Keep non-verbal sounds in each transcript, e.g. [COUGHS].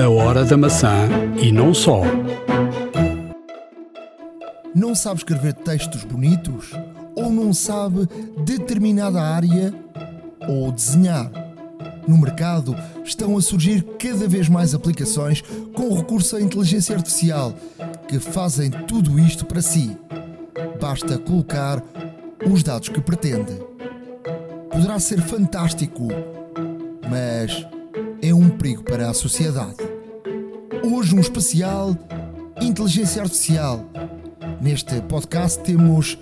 A hora da maçã e não só. Não sabe escrever textos bonitos? Ou não sabe determinada área? Ou desenhar? No mercado estão a surgir cada vez mais aplicações com recurso à inteligência artificial que fazem tudo isto para si. Basta colocar os dados que pretende. Poderá ser fantástico, mas é um perigo para a sociedade. Hoje, um especial Inteligência Artificial. Neste podcast temos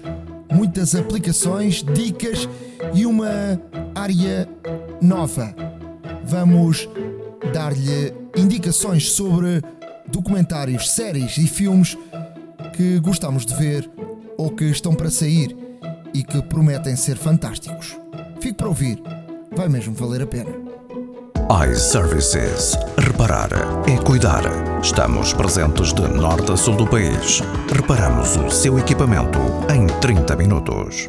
muitas aplicações, dicas e uma área nova. Vamos dar-lhe indicações sobre documentários, séries e filmes que gostamos de ver ou que estão para sair e que prometem ser fantásticos. Fique para ouvir, vai mesmo valer a pena iServices. Reparar é cuidar. Estamos presentes de norte a sul do país. Reparamos o seu equipamento em 30 minutos.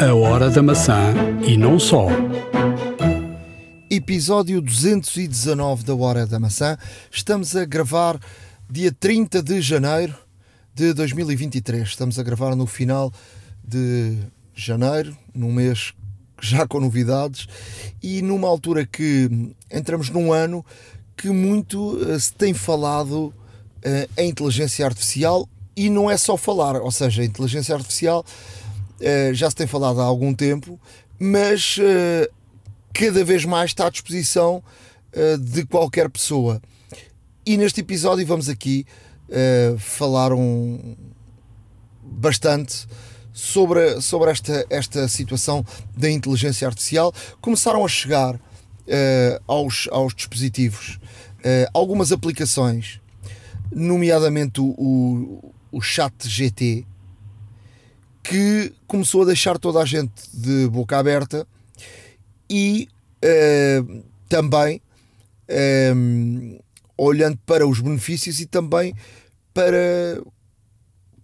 A hora da maçã e não só. Episódio 219 da Hora da Maçã. Estamos a gravar dia 30 de janeiro de 2023. Estamos a gravar no final de janeiro, num mês já com novidades e numa altura que entramos num ano que muito uh, se tem falado uh, em inteligência artificial e não é só falar, ou seja, a inteligência artificial uh, já se tem falado há algum tempo, mas cada vez mais está à disposição de qualquer pessoa. E neste episódio vamos aqui falar um, bastante sobre, sobre esta, esta situação da inteligência artificial. Começaram a chegar uh, aos, aos dispositivos uh, algumas aplicações, nomeadamente o, o, o Chat GT, que começou a deixar toda a gente de boca aberta e uh, também olhando para os benefícios e também para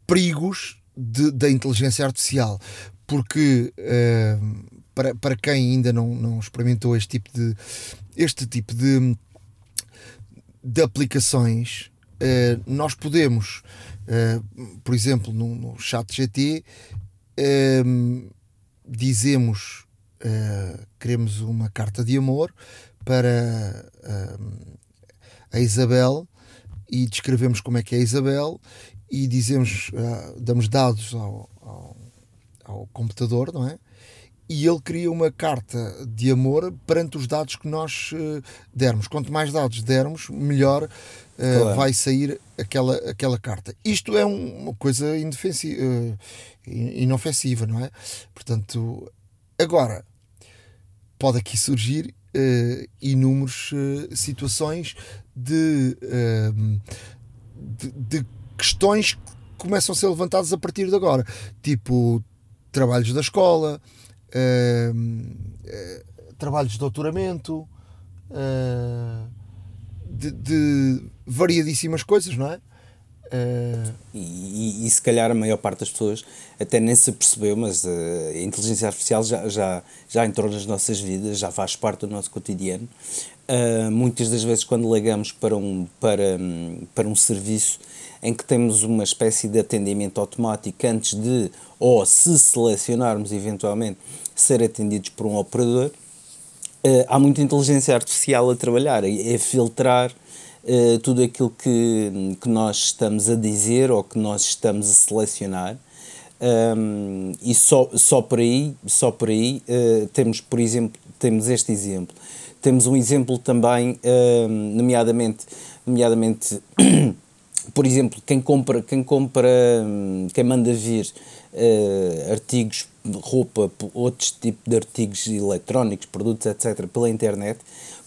perigos de, da inteligência artificial, porque uh, para, para quem ainda não, não experimentou este tipo de este tipo de, de aplicações, uh, nós podemos, uh, por exemplo, no, no chat GT, dizemos queremos uma carta de amor para a Isabel e descrevemos como é que é a Isabel e dizemos, uh, damos dados ao, ao, ao, computador, não é? E ele cria uma carta de amor perante os dados que nós uh, dermos. Quanto mais dados dermos, melhor uh, claro. vai sair aquela, aquela carta. Isto é um, uma coisa indefensiva, inofensiva, não é? Portanto, agora, pode aqui surgir inúmeras situações de, de, de questões que começam a ser levantadas a partir de agora, tipo trabalhos da escola, uh, uh, trabalhos de doutoramento, uh, de, de, variadíssimas coisas, não é? E, e, e, se calhar a maior parte das pessoas até nem se percebeu, mas a inteligência artificial já, já, já entrou nas nossas vidas, já faz parte do nosso cotidiano. muitas das vezes, quando ligamos para um, para, para um serviço em que temos uma espécie de atendimento automático antes de, ou se selecionarmos eventualmente, ser atendidos por um operador, uh, há muita inteligência artificial a trabalhar, é filtrar uh, tudo aquilo que, que nós estamos a dizer ou que nós estamos a selecionar. Um, e só, só por aí, só por aí uh, temos, por exemplo, temos este exemplo. Temos um exemplo também, nomeadamente, nomeadamente [COUGHS] por exemplo, quem compra, quem compra, quem manda vir uh, artigos, roupa, outros tipos de artigos eletrónicos, produtos, etc., pela internet,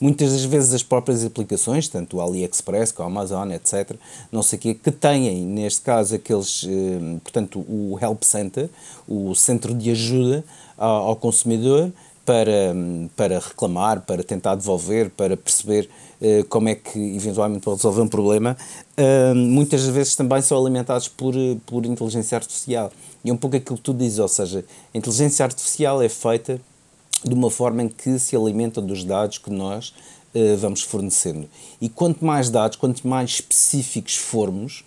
muitas das vezes as próprias aplicações, tanto o AliExpress como a Amazon, etc., não sei o quê, que têm, neste caso, aqueles, uh, portanto, o Help Center, o centro de ajuda ao, consumidor, para, para reclamar, para tentar devolver, para perceber uh, como é que eventualmente pode resolver um problema, uh, muitas vezes também são alimentados por, por inteligência artificial. E é um pouco aquilo que tu dizes, ou seja, a inteligência artificial é feita de uma forma em que se alimenta dos dados que nós uh, vamos fornecendo. E quanto mais dados, quanto mais específicos formos,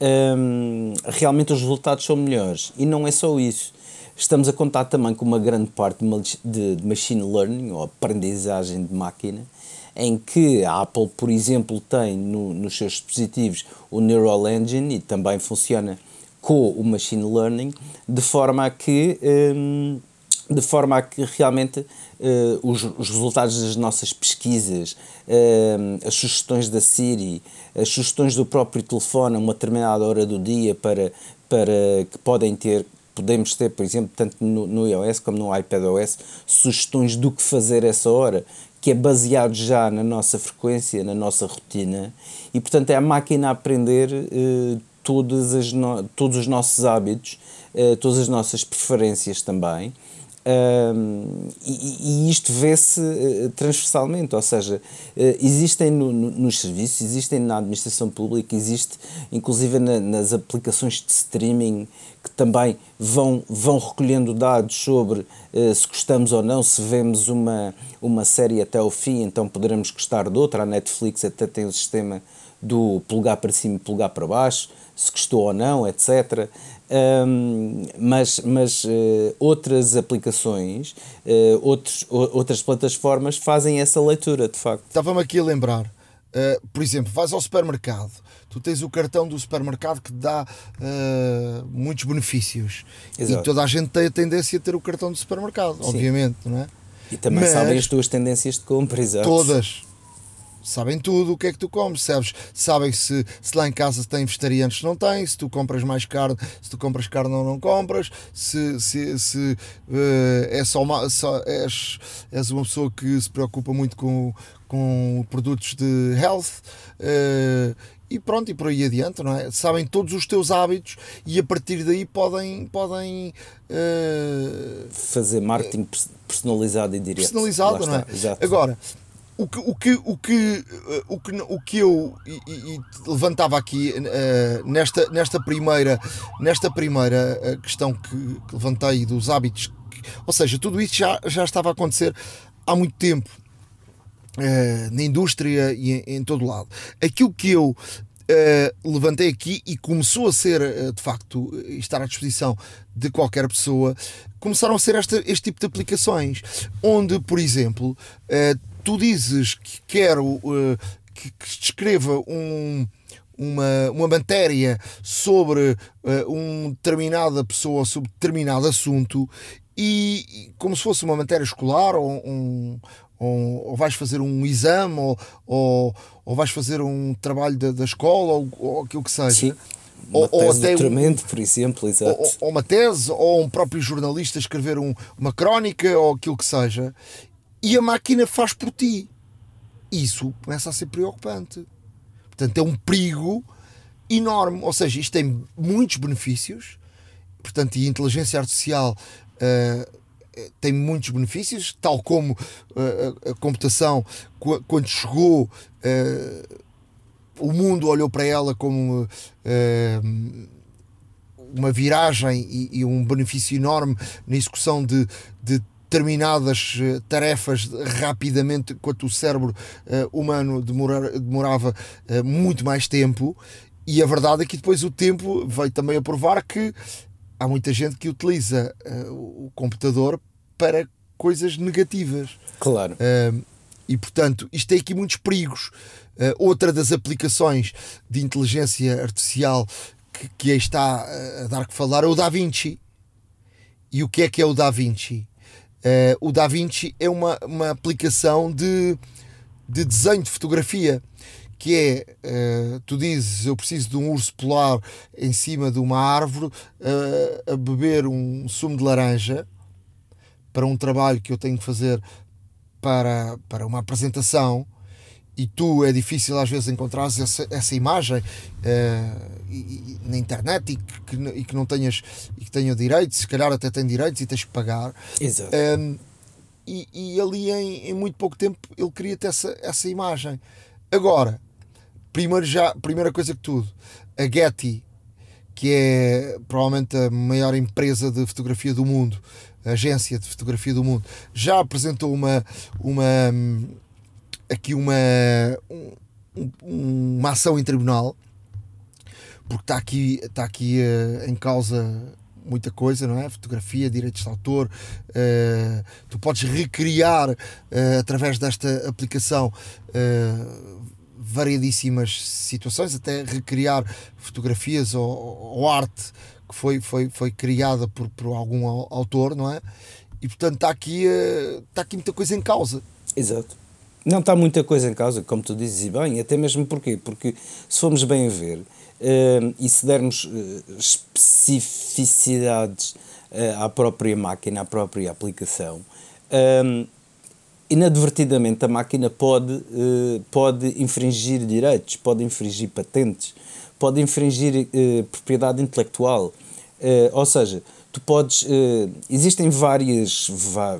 um, realmente os resultados são melhores. E não é só isso. Estamos a contar também com uma grande parte de, de machine learning, ou aprendizagem de máquina, em que a Apple, por exemplo, tem no, nos seus dispositivos o Neural Engine e também funciona com o Machine Learning, de forma a que, um, de forma a que realmente uh, os, os, resultados das nossas pesquisas, uh, as sugestões da Siri, as sugestões do próprio telefone a uma determinada hora do dia para, para que podem ter podemos ter, por exemplo, tanto no, no iOS como no iPadOS, sugestões do que fazer essa hora, que é baseado já na nossa frequência, na nossa rotina, e portanto é a máquina a aprender eh, todas as no, todos os nossos hábitos, eh, todas as nossas preferências também. Um, e, e, isto vê-se uh, transversalmente, ou seja, uh, existem no, no, nos serviços, existem na administração pública, existe inclusive na, nas aplicações de streaming que também vão, vão recolhendo dados sobre uh, se gostamos ou não, se vemos uma, uma série até ao fim, então poderemos gostar de outra. A Netflix até tem o sistema do polegar para cima e polegar para baixo, se gostou ou não, etc. Um, mas mas uh, outras aplicações, uh, outros, outras plataformas fazem essa leitura, de facto. Estava-me aqui a lembrar, uh, por exemplo, vais ao supermercado, tu tens o cartão do supermercado que te dá muitos benefícios Exato. e toda a gente tem a tendência a ter o cartão do supermercado, Sim. obviamente, não é? E também mas, sabem as tuas tendências de compra, exato. Todas, sabem tudo o que é que tu comes, sabes? Sabem se, se lá em casa tem vegetarianos, se não tem, se tu compras mais carne, se tu compras carne ou não compras, se, se, se uh, é só, uma, só és, és uma pessoa que se preocupa muito com, com produtos de health. Uh, e pronto, e por aí adiante, não é? Sabem todos os teus hábitos e a partir daí podem, podem uh, fazer marketing personalizado e direto. Personalizado, não é? Exato. Agora, o que, o que, o que, eh, o que, o que eu e, e levantava aqui uh, nesta, nesta primeira, nesta primeira eh, questão que, que levantei dos hábitos, que, ou seja, tudo isso já, já estava a acontecer há muito tempo uh, na indústria e em, em, todo lado. Aquilo que eu uh, levantei aqui e começou a ser, de facto, estar à disposição de qualquer pessoa, começaram a ser esta, este tipo de aplicações, onde, por exemplo, tu dizes que quero uh, que, que descreva um, uma, uma matéria sobre uh, um determinada pessoa, sobre determinado assunto, e, como se fosse uma matéria escolar ou, um, ou, ou vais fazer um exame ou, ou, ou vais fazer um trabalho da, da escola ou, ou aquilo que seja. Sim. Uma ou, ou até um, por exemplo, exato. Ou, ou, uma tese, ou um próprio jornalista escrever um, uma crónica, ou aquilo que seja, e a máquina faz por ti. Isso começa a ser preocupante. Portanto, é um perigo enorme. Ou seja, isto tem muitos benefícios. Portanto, a inteligência artificial uh, tem muitos benefícios, tal como uh, a computação, quando chegou, uh, o mundo olhou para ela como uma viragem e, e, um benefício enorme na execução de, de determinadas eh, tarefas rapidamente, enquanto o cérebro uh, humano demorava uh, muito mais tempo. E a verdade é que depois o tempo veio também a provar que há muita gente que utiliza uh, o computador para coisas negativas. Claro. e portanto, isto tem aqui muitos perigos. outra das aplicações de inteligência artificial que, que aí está a dar que falar é o Da Vinci. E o que é que é o Da Vinci? Uh, o DaVinci é uma, uma aplicação de, de desenho de fotografia que é, uh, tu dizes, eu preciso de um urso polar em cima de uma árvore uh, a beber um sumo de laranja para um trabalho que eu tenho que fazer para, para uma apresentação e tu é difícil às vezes encontrar essa, essa imagem uh, e, e, na internet e que, e que não tenhas e que tenha direitos, se calhar até tem direitos e tens que pagar. Exato. Um, e, e, ali em, em, muito pouco tempo ele queria ter essa, essa imagem. Agora, primeiro já, primeira coisa que tudo, a Getty, que é provavelmente a maior empresa de fotografia do mundo, agência de fotografia do mundo, já apresentou uma, uma aqui uma, um, uma ação em tribunal, porque está aqui, está aqui uh, em causa muita coisa, não é? Fotografia, direitos de autor, uh, tu podes recriar uh, através desta aplicação variedíssimas situações, até recriar fotografias ou, ou arte que foi, foi, foi criada por, por algum autor, não é? E portanto está aqui, está aqui muita coisa em causa. Exato. Não está muita coisa em causa, como tu dizes, e bem, até mesmo porquê? Porque se formos bem ver uh, e se dermos uh, especificidades uh, à própria máquina, à própria aplicação, inadvertidamente a máquina pode, pode infringir direitos, pode infringir patentes, pode infringir propriedade intelectual. ou seja, tu podes. Uh, existem várias,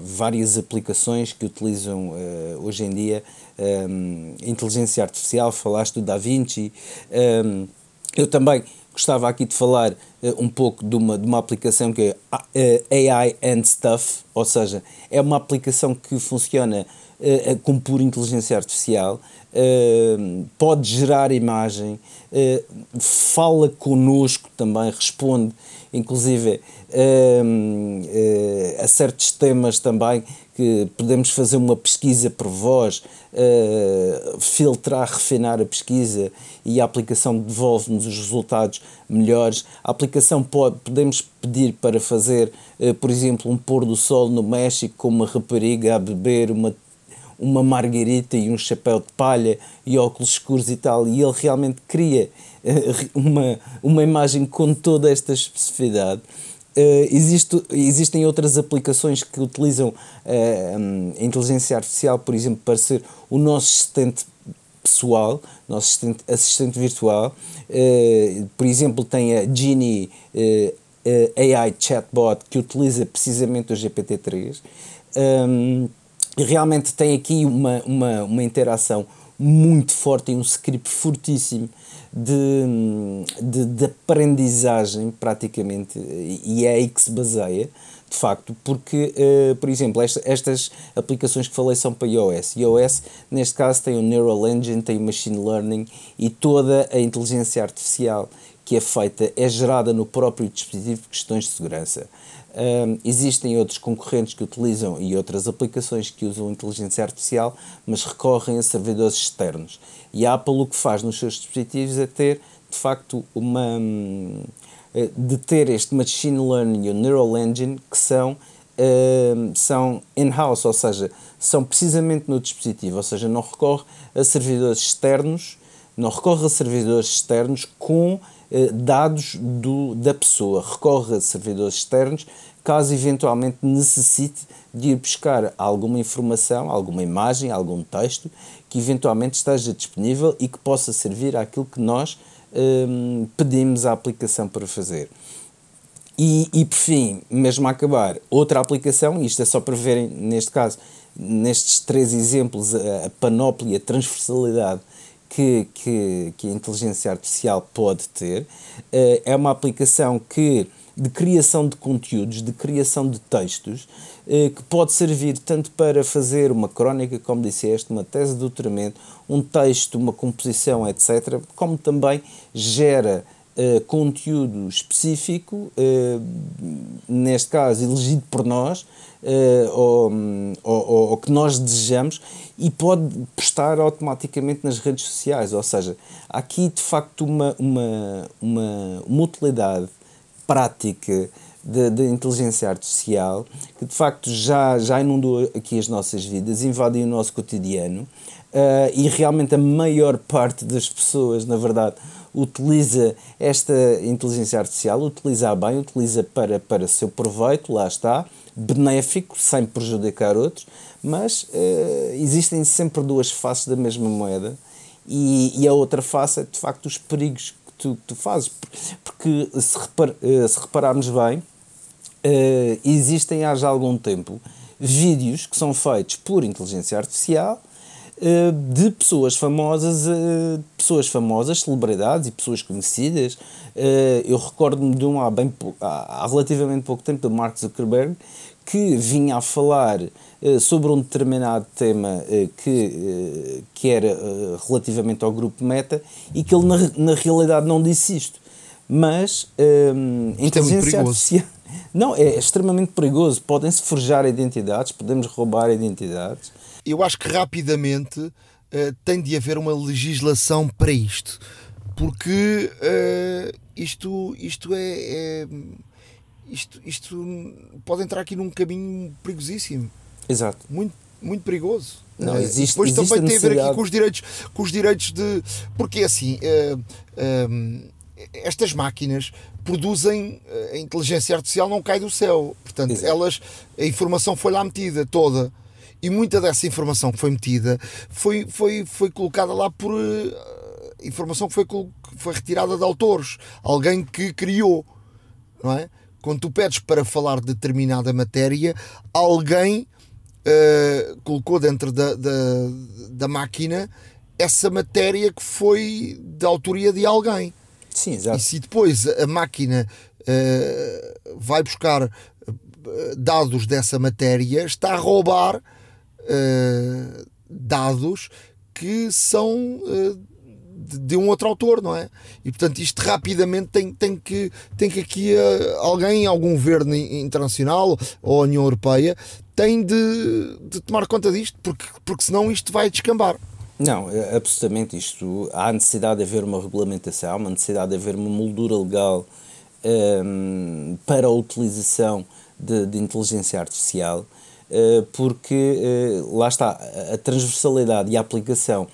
várias aplicações que utilizam uh, hoje em dia um, eh, inteligência artificial. Falaste do Da Vinci. Um, eu também gostava aqui de falar uh, um pouco de uma, de uma aplicação que é AI and Stuff, ou seja, é uma aplicação que funciona uh, com pura inteligência artificial, uh, pode gerar imagem, fala connosco também, responde inclusive uh, uh, a certos temas também que podemos fazer uma pesquisa por voz, uh, filtrar, refinar a pesquisa e a aplicação devolve-nos os resultados melhores. A aplicação pode, podemos pedir para fazer, uh, por exemplo, um pôr do sol no México com uma rapariga a beber uma uma margarita e um chapéu de palha e óculos escuros e tal, e ele realmente cria uma, uma imagem com toda esta especificidade. Uh, existe, existem outras aplicações que utilizam uh, a inteligência artificial, por exemplo, para ser o nosso assistente pessoal, nosso assistente, assistente virtual. Uh, por exemplo, tem a Genie AI Chatbot que utiliza precisamente o GPT-3. Um, realmente tem aqui uma, uma, uma interação muito forte e um script fortíssimo de, de, de, aprendizagem, praticamente, e é aí que se baseia, de facto, porque, uh, por exemplo, esta, estas aplicações que falei são para iOS. iOS, neste caso, tem o Neural Engine, tem o Machine Learning e toda a inteligência artificial que é feita é gerada no próprio dispositivo por questões de segurança. Um, existem outros concorrentes que utilizam e outras aplicações que usam inteligência artificial, mas recorrem a servidores externos. E a Apple o que faz nos seus dispositivos é ter, de facto, uma. Hum, eh, de ter este Machine Learning e o Neural Engine que são, uh, são in-house, ou seja, são precisamente no dispositivo, ou seja, não recorre a servidores externos, não recorre a servidores externos com eh, dados do, da pessoa, recorre a servidores externos caso eventualmente necessite de ir buscar alguma informação, alguma imagem, algum texto que eventualmente esteja disponível e que possa servir àquilo que nós hum, pedimos à aplicação para fazer. E, e por fim, mesmo a acabar, outra aplicação, isto é só para verem, neste caso, nestes três exemplos, a, a panóplia, a transversalidade que, que, que a inteligência artificial pode ter. Uh, é uma aplicação que de criação de conteúdos, de criação de textos, uh, que pode servir tanto para fazer uma crónica, como disseste, uma tese de doutoramento, um texto, uma composição, etc., como também gera uh, conteúdo específico, uh, neste caso elegido por nós, ou, ou, ou, que nós desejamos, e pode postar automaticamente nas redes sociais. Ou seja, há aqui de facto uma, uma, uma, uma utilidade prática da inteligência artificial que de facto já, já inundou aqui as nossas vidas, invade o nosso cotidiano uh, e realmente a maior parte das pessoas, na verdade, utiliza esta inteligência artificial, utiliza bem, utiliza para, para seu proveito, lá está, benéfico, sem prejudicar outros, mas uh, existem sempre duas faces da mesma moeda e, e, a outra face é de facto os perigos tu, tu fazes, porque se, repar, uh, se repararmos bem, uh, existem há já algum tempo vídeos que são feitos por inteligência artificial eh, de pessoas famosas, eh, pessoas famosas, celebridades e pessoas conhecidas. Eh, eu recordo-me de um há, bem há relativamente pouco tempo, do Mark Zuckerberg, que vinha a falar sobre um determinado tema que, que era relativamente ao grupo Meta e que ele na, na realidade não disse isto. Mas um, a inteligência artificial. [LAUGHS] Não, é extremamente perigoso. Podem-se forjar identidades, podemos roubar identidades. Eu acho que rapidamente uh, tem de haver uma legislação para isto. Porque uh, isto, isto é, é isto, isto pode entrar aqui num caminho perigosíssimo. Exato. Muito, muito perigoso. Não, eh, existe, depois existe também tem a ver aqui com os direitos, com os direitos de. Porque assim, uh, estas máquinas produzem. A inteligência artificial não cai do céu. Portanto, Exato. elas. A informação foi lá metida toda. E muita dessa informação que foi metida foi, foi, foi colocada lá por. Uh, informação que foi, foi retirada de autores. Alguém que criou. Não é? Quando tu pedes para falar de determinada matéria, alguém uh, colocou dentro da, da, da, máquina essa matéria que foi da autoria de alguém. Sim, exato. E se depois a máquina uh, vai buscar eh, dados dessa matéria, está a roubar uh, dados que são de, de, um outro autor, não é? E portanto isto rapidamente tem, tem, que, tem que aqui uh, alguém, algum governo internacional ou a União Europeia tem de, de tomar conta disto, porque, porque senão isto vai descambar. Não, é, absolutamente isto. Há necessidade de haver uma regulamentação, há uma necessidade de haver uma moldura legal um, ehm, para a utilização de, de inteligência artificial, uh, porque uh, lá está, a transversalidade e a aplicação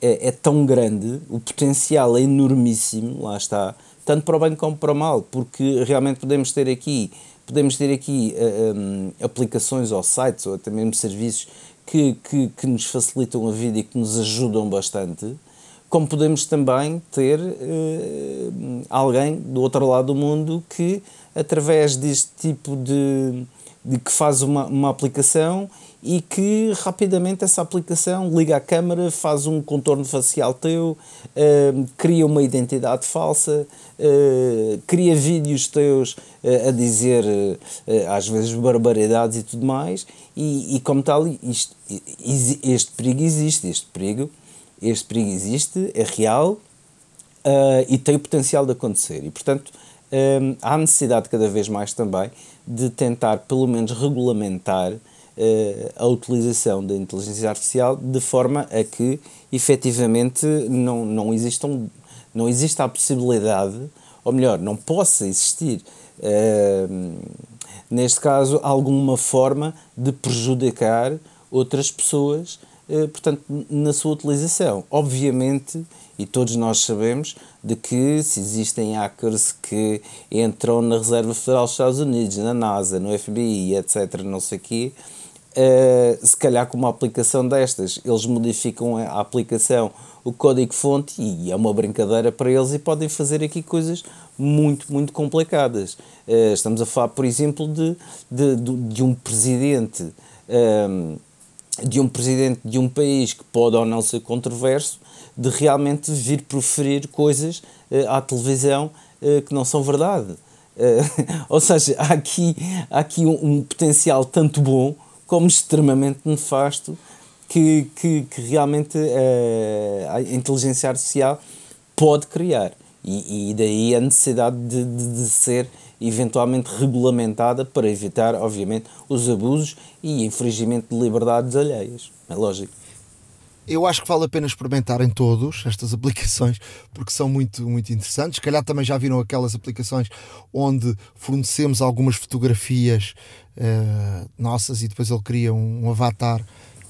é, é, tão grande, o potencial é enormíssimo, lá está, tanto para o bem como para o mal, porque realmente podemos ter aqui, podemos ter aqui uh, eh, um, aplicações ou sites ou até mesmo serviços que, que, que, nos facilitam a vida e que nos ajudam bastante, como podemos também ter uh, alguém do outro lado do mundo que, através deste tipo de, de que faz uma, uma aplicação e que rapidamente essa aplicação liga a câmera, faz um contorno facial teu, uh, cria uma identidade falsa, uh, cria vídeos teus uh, a dizer às vezes barbaridades e tudo mais, e, e como tal, isto, este perigo existe, este perigo, este perigo existe, é real e tem o potencial de acontecer. E portanto há necessidade cada vez mais também de tentar pelo menos regulamentar a utilização da inteligência artificial de forma a que efetivamente não, não, existam, não exista a possibilidade, ou melhor, não possa existir, uh, neste caso, alguma forma de prejudicar outras pessoas, uh, portanto, na sua utilização. Obviamente, e todos nós sabemos de que se existem hackers que entram na Reserva Federal dos Estados Unidos, na NASA, no FBI, etc., não sei o quê, Uh, se calhar com uma aplicação destas, eles modificam a aplicação, o código-fonte, e é uma brincadeira para eles e podem fazer aqui coisas muito, muito complicadas. Uh, estamos a falar, por exemplo, de, de, de, de um presidente. Um, eh, de um presidente de um país que pode ou não ser controverso, de realmente vir proferir coisas uh, à televisão que não são verdade. [LAUGHS] ou seja, há aqui, há aqui um, um potencial tanto bom como extremamente nefasto que, que, que realmente uh, a inteligência artificial pode criar. E, e daí a necessidade de, de, de, ser eventualmente regulamentada para evitar, obviamente, os abusos e infringimento de liberdades alheias. É lógico. Eu acho que vale a pena experimentarem todos estas aplicações porque são muito, muito interessantes. Se calhar também já viram aquelas aplicações onde fornecemos algumas fotografias uh, nossas e depois ele cria um, um avatar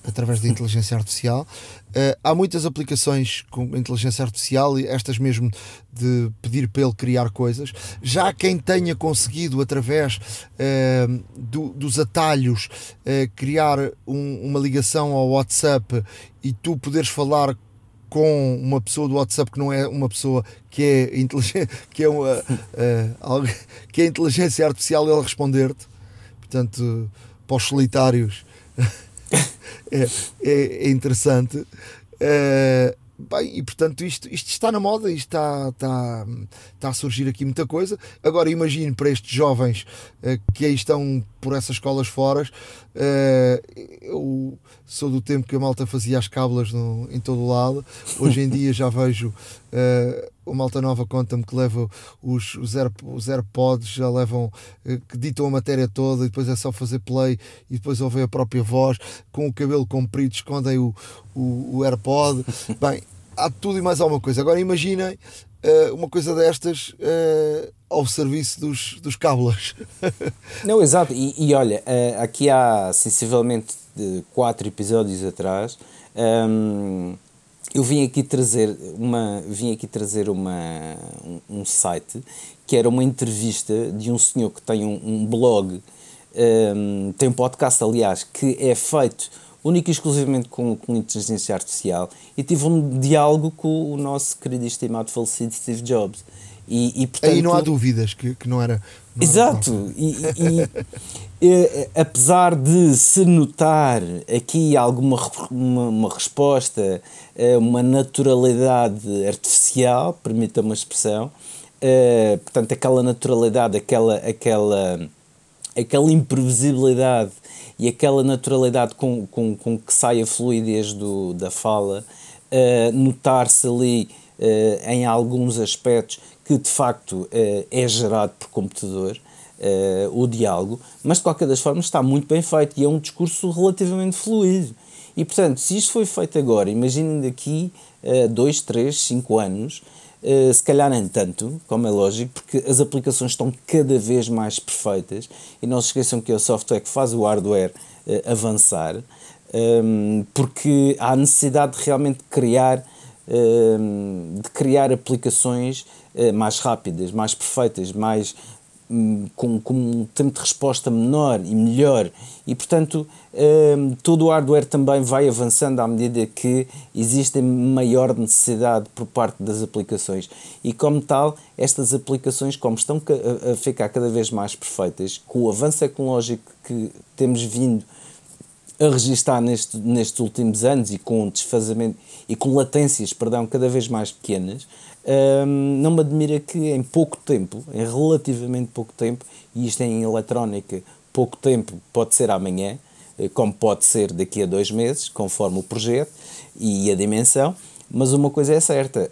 através da inteligência artificial. Uh, há muitas aplicações com inteligência artificial estas mesmo de pedir para ele criar coisas. Já quem tenha conseguido, através uh, do, dos atalhos, uh, criar um, uma ligação ao WhatsApp e tu poderes falar com uma pessoa do WhatsApp que não é uma pessoa que é [LAUGHS] inteligente, que é uma, [LAUGHS] que é inteligência artificial ele responder-te portanto para os solitários [LAUGHS] é, é, é interessante. Uh, Bem, e portanto isto, isto está na moda, isto está, está, está a surgir aqui muita coisa. Agora imagino para estes jovens uh, que aí estão por essas escolas fora, uh, eu sou do tempo que a malta fazia as cábulas no, em todo o lado. Hoje em [LAUGHS] dia já vejo uh, o Malta Nova conta-me que leva os, os, Air, os AirPods, já levam, que ditam a matéria toda e depois é só fazer play e depois ouvem a própria voz, com o cabelo comprido, escondem o, o, o AirPod. [LAUGHS] Bem, há tudo e mais alguma coisa. Agora imaginem uh, uma coisa destas uh, ao serviço dos, dos cábulas. [LAUGHS] Não, exato. E, e olha, uh, aqui há sensivelmente quatro episódios atrás. Um, eu vim aqui trazer uma vim aqui trazer uma um, um, site que era uma entrevista de um senhor que tem um, um blog um, tem um podcast aliás que é feito única e exclusivamente com, com inteligência artificial, e tive um diálogo com o nosso querido e estimado falecido Steve Jobs. E, e, portanto, Aí não há dúvidas que, que não era. Não exato, era e, e, [LAUGHS] apesar de se notar aqui alguma uma, uma resposta, eh, uma naturalidade artificial, permita uma expressão, uh, portanto, aquela naturalidade, aquela, aquela, aquela imprevisibilidade e aquela naturalidade com, com, com que sai a fluidez do, da fala, uh, notar-se ali em alguns aspectos que de facto é gerado por computador. O diálogo, mas de qualquer das formas está muito bem feito e é um discurso relativamente fluido. E portanto, se isto foi feito agora, imaginem daqui a 2, 3, 5 anos, Uh, se calhar nem tanto, como é lógico, porque as aplicações estão cada vez mais perfeitas e não se esqueçam que é o software que faz o hardware uh, avançar, um, ehm, porque há necessidade de realmente criar, ehm, de criar aplicações uh, mais rápidas, mais perfeitas, mais com, com um tempo de resposta menor e melhor. E portanto um, todo o hardware também vai avançando à medida que existe maior necessidade por parte das aplicações. E como tal estas aplicações como estão a, ficar cada vez mais perfeitas com o avanço tecnológico que temos vindo a registrar neste, nestes últimos anos e com desfazamento e com latências, perdão, cada vez mais pequenas, não me admira que em pouco tempo, em relativamente pouco tempo, e isto em eletrónica, pouco tempo pode ser amanhã, eh, como pode ser daqui a dois meses, conforme o projeto e a dimensão, mas uma coisa é certa,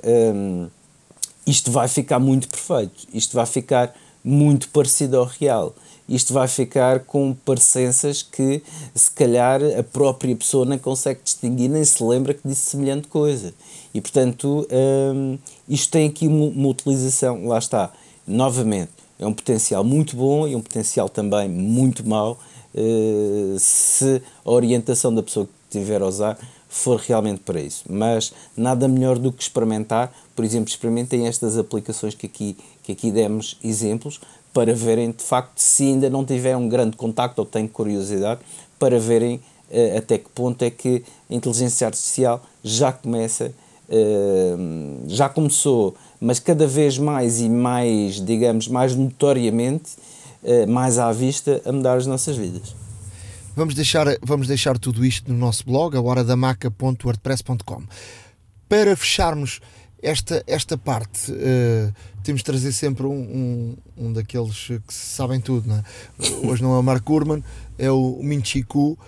isto vai ficar muito perfeito, isto vai ficar muito parecido ao real isto vai ficar com parecenças que se calhar a própria pessoa não consegue distinguir, nem se lembra que disse semelhante coisa. E portanto, hum, isto tem aqui uma, uma utilização, lá está, novamente, é um potencial muito bom e um potencial também muito mau uh, se a orientação da pessoa que tiver a usar for realmente para isso. Mas nada melhor do que experimentar, por exemplo, experimentem estas aplicações que aqui, que aqui demos exemplos, para verem de facto se ainda não tiveram um grande contacto ou têm curiosidade para verem uh, até que ponto é que a inteligência artificial já começa, uh, já começou, mas cada vez mais e mais, digamos, mais notoriamente, uh, mais à vista, a mudar as nossas vidas. Vamos deixar, vamos deixar tudo isto no nosso blog, a horadamaca.wordpress.com. Para fecharmos esta, esta parte uh, temos de trazer sempre um, um, um, daqueles que sabem tudo. Não é? Hoje não é o Mark Gurman, é o Minchiku, uh,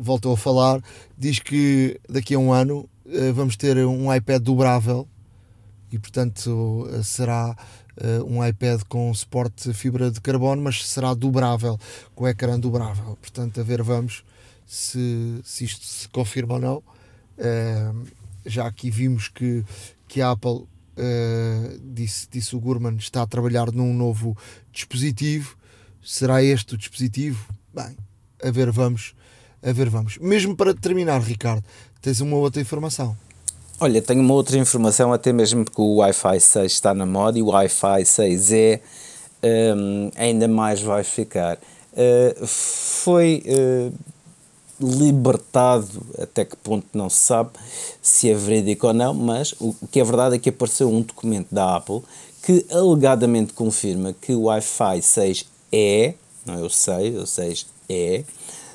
voltou a falar, diz que daqui a um ano uh, vamos ter um iPad dobrável e portanto será um iPad com suporte fibra de carbono, mas será dobrável, com ecrã dobrável. Portanto, a ver vamos se, se isto se confirma ou não. já aqui vimos que que a Apple, uh, disse, disse o Gurman, está a trabalhar num novo dispositivo. Será este o dispositivo? Bem, a ver vamos, a ver vamos. Mesmo para terminar, Ricardo, tens uma outra informação. Olha, tenho uma outra informação, até mesmo porque o Wi-Fi 6 está na moda e o Wi-Fi 6E um, ainda mais vai ficar. Uh, foi uh, libertado, até que ponto não se sabe se é verídico ou não, mas o que é verdade é que apareceu um documento da Apple que alegadamente confirma que o Wi-Fi 6E, não é o 6, o 6E,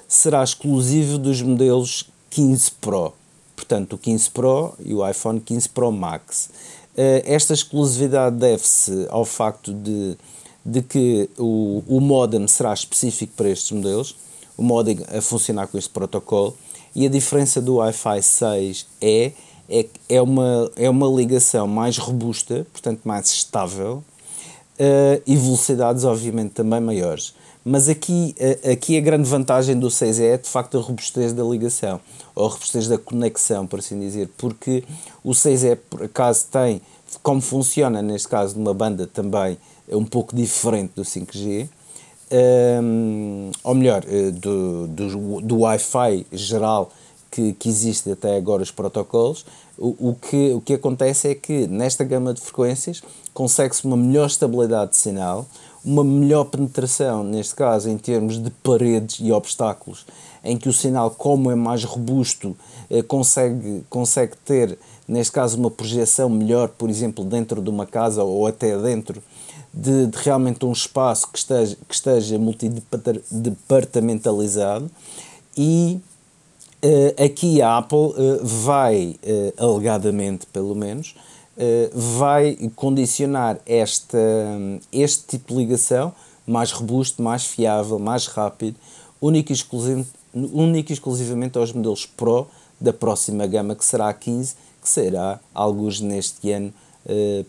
será exclusivo dos modelos 15 Pro. portanto o 15 Pro e o iPhone 15 Pro Max. Uh, esta exclusividade deve-se ao facto de, de que o, o modem será específico para estes modelos, o modem a funcionar com este protocolo, e a diferença do Wi-Fi 6 é, é, é, uma, é uma ligação mais robusta, portanto mais estável, uh, e velocidades obviamente também maiores. Mas aqui, aqui a grande vantagem do 6 é de facto a robustez da ligação, ou a robustez da conexão, por assim dizer, porque o 6 é por acaso tem, como funciona neste caso numa banda também é um pouco diferente do 5G, um, ou melhor, eh, do, do, do Wi-Fi geral que, que existe até agora os protocolos, o, o, que, o que acontece é que nesta gama de frequências consegue-se uma melhor estabilidade de sinal, uma melhor penetração, neste caso em termos de paredes e obstáculos, em que o sinal, como é mais robusto, eh, consegue, consegue ter, neste caso, uma projeção melhor, por exemplo, dentro de uma casa ou até dentro de, de realmente um espaço que esteja, que esteja multidepartamentalizado e uh, aqui a Apple uh, vai, uh, alegadamente pelo menos, vai condicionar esta, este tipo de ligação mais robusto, mais fiável, mais rápido, único e, único e exclusivamente aos modelos Pro da próxima gama, que será a 15, que será alguns neste ano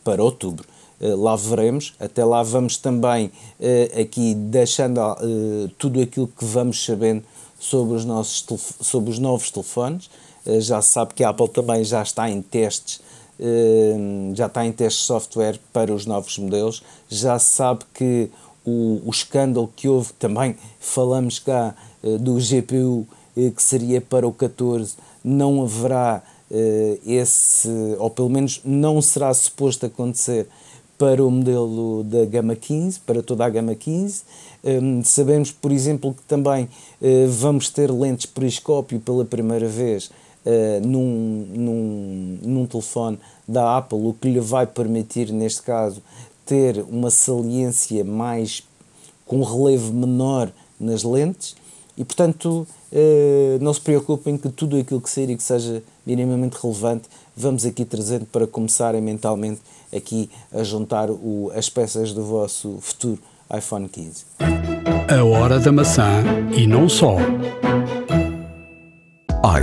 para outubro. Eh, lá veremos. Até lá vamos também eh, aqui deixando eh, tudo aquilo que vamos sabendo sobre os, nossos sobre os novos telefones. já se sabe que a Apple também já está em testes já está em testes de software para os novos modelos. Já se sabe que o, o escândalo que houve também, falamos cá do GPU que seria para o 14, não haverá esse, ou pelo menos não será suposto acontecer para o modelo da gama 15, para toda a gama 15. Um, sabemos, por exemplo, que também uh, vamos ter lentes periscópio pela primeira vez uh, num, num, num telefone da Apple, o que lhe vai permitir, neste caso, ter uma saliência mais com relevo menor nas lentes e, portanto, uh, não se preocupem que tudo aquilo que sair e que seja minimamente relevante, vamos aqui trazendo para começarem mentalmente aqui a juntar o, as peças do vosso futuro iPhone 15. A hora da maçã e não só.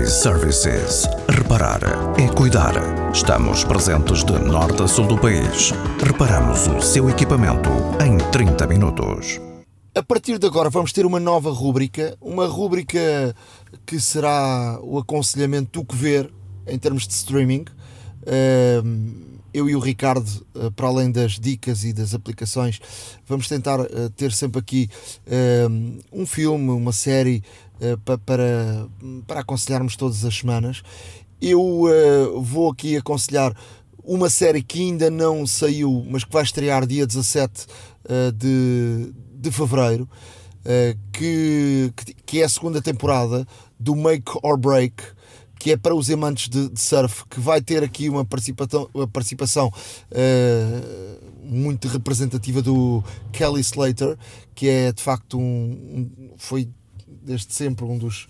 iServices. Reparar é cuidar. Estamos presentes de norte a sul do país. Reparamos o seu equipamento em 30 minutos. A partir de agora vamos ter uma nova rúbrica, uma rúbrica que será o aconselhamento do que ver em termos de streaming. Eu e o Ricardo, eh, para além das dicas e das aplicações, vamos tentar eh, ter sempre aqui um filme, uma série eh, para, para aconselharmos todas as semanas. Eu vou aqui aconselhar uma série que ainda não saiu, mas que vai estrear dia 17 de, de fevereiro, que, que é a segunda temporada do Make or Break que é para os amantes de, de surf, que vai ter aqui uma participação, uma participação uh, muito representativa do Kelly Slater, que é de facto um, um foi desde sempre um dos,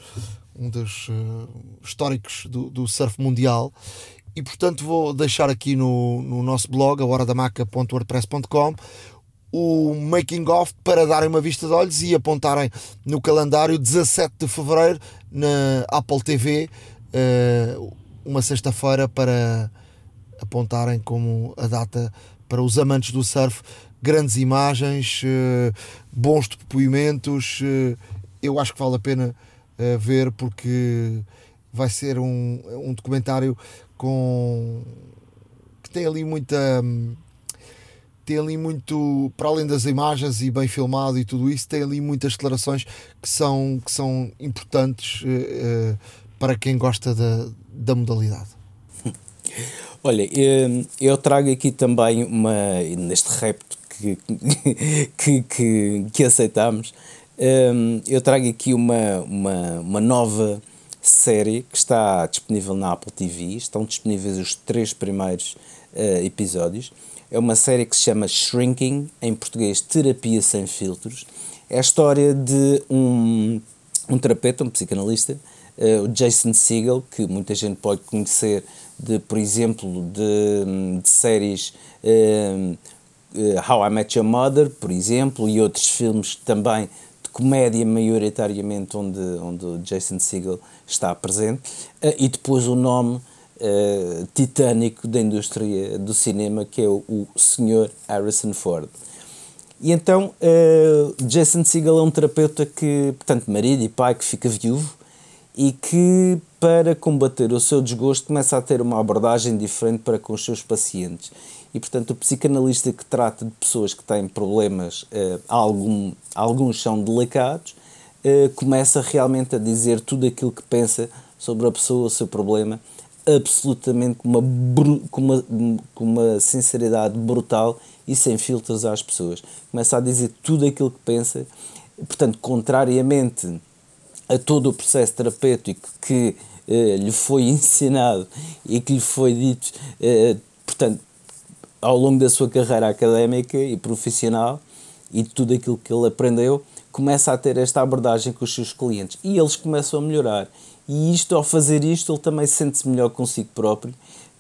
um dos uh, históricos do, do surf mundial. E portanto vou deixar aqui no, no nosso blog, a horadamaca.wordpress.com o making of para darem uma vista de olhos e apontarem no calendário 17 de fevereiro na Apple TV uh, uma sexta-feira para apontarem como a data para os amantes do surf. Grandes imagens, uh, bons depoimentos. Uh, eu acho que vale a pena ver porque vai ser um, um documentário com que tem ali muita tem ali muito para além das imagens e bem filmado e tudo isso tem ali muitas declarações que são que são importantes uh, para quem gosta da, da modalidade? [LAUGHS] Olha, hum, eu trago aqui também uma, neste repto que, que, que, que aceitamos, hum, eu trago aqui uma, uma, uma nova série que está disponível na Apple TV, estão disponíveis os três primeiros uh, episódios. É uma série que se chama Shrinking, em português Terapia Sem Filtros. É a história de um, um terapeuta, um psicanalista, o Jason Segel, que muita gente pode conhecer de, por exemplo, de, de séries uh, How I Met Your Mother, por exemplo, e outros filmes também de comédia maioritariamente onde, onde o Jason Segel está presente, e depois o nome uh, titânico da indústria do cinema, que é o, o Sr. Harrison Ford. E então, uh, Jason Segel é um terapeuta que, portanto, marido e pai que fica viúvo e que, para combater o seu desgosto, começa a ter uma abordagem diferente para com os seus pacientes. E, portanto, o psicanalista que trata de pessoas que têm problemas, uh, algum, alguns são delicados, uh, começa realmente a dizer tudo aquilo que pensa sobre a pessoa, o seu problema, absolutamente com uma, com uma, com uma sinceridade brutal e sem filtros às pessoas. Começa a dizer tudo aquilo que pensa, portanto, contrariamente a todo o processo terapêutico que eh, lhe foi [LAUGHS] ensinado e que lhe foi dito, eh, portanto, ao longo da sua carreira académica e profissional e tudo aquilo que ele aprendeu, começa a ter esta abordagem com os seus clientes. E eles começam a melhorar. E isto, ao fazer isto, ele também sente-se melhor consigo próprio,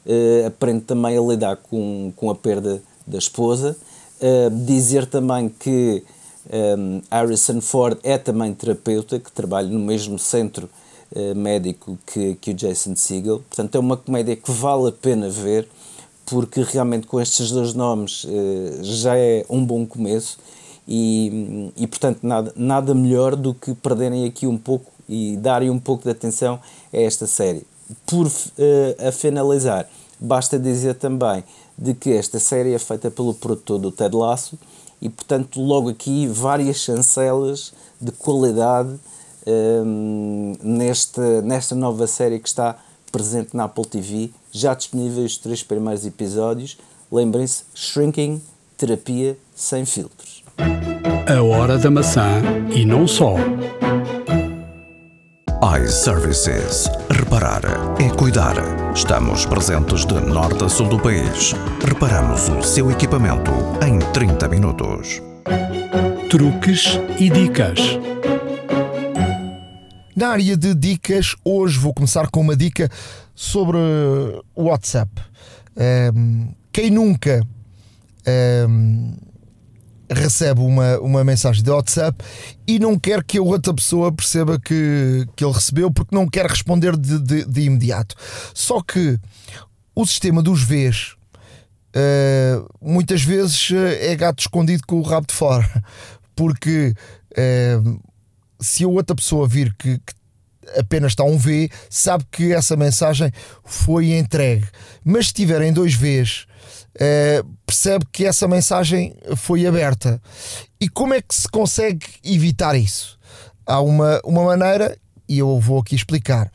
uh, aprende também a lidar com, com a perda da esposa, uh, dizer também que um, Harrison Ford é também terapeuta, que trabalha no mesmo centro uh, médico que, que o Jason Segel. Portanto, é uma comédia que vale a pena ver, porque realmente com estes dois nomes uh, já é um bom começo e, e portanto, nada, nada melhor do que perderem aqui um pouco e darem um pouco de atenção a esta série. Por uh, a finalizar, basta dizer também de que esta série é feita pelo produtor do Ted Lasso e, portanto, logo aqui várias chancelas de qualidade um, nesta, nesta nova série que está presente na Apple TV, já disponíveis os três primeiros episódios. Lembrem-se, Shrinking, terapia sem filtros. A hora da maçã e não só iServices. Reparar é cuidar. Estamos presentes de norte a sul do país. Reparamos o seu equipamento em 30 minutos. Truques e dicas. Na área de dicas, hoje vou começar com uma dica sobre o WhatsApp. Um, quem nunca um, recebe uma, uma mensagem de WhatsApp e não quer que a outra pessoa perceba que, que ele recebeu porque não quer responder de, de, de imediato. Só que o sistema dos Vs uh, muitas vezes eh, é gato escondido com o rabo de fora, porque uh, se a outra pessoa vir que, que apenas está um V, sabe que essa mensagem foi entregue. Mas se tiverem dois Vs uh, percebe que essa mensagem foi aberta. E como é que se consegue evitar isso? Há uma, uma maneira, e eu vou aqui explicar.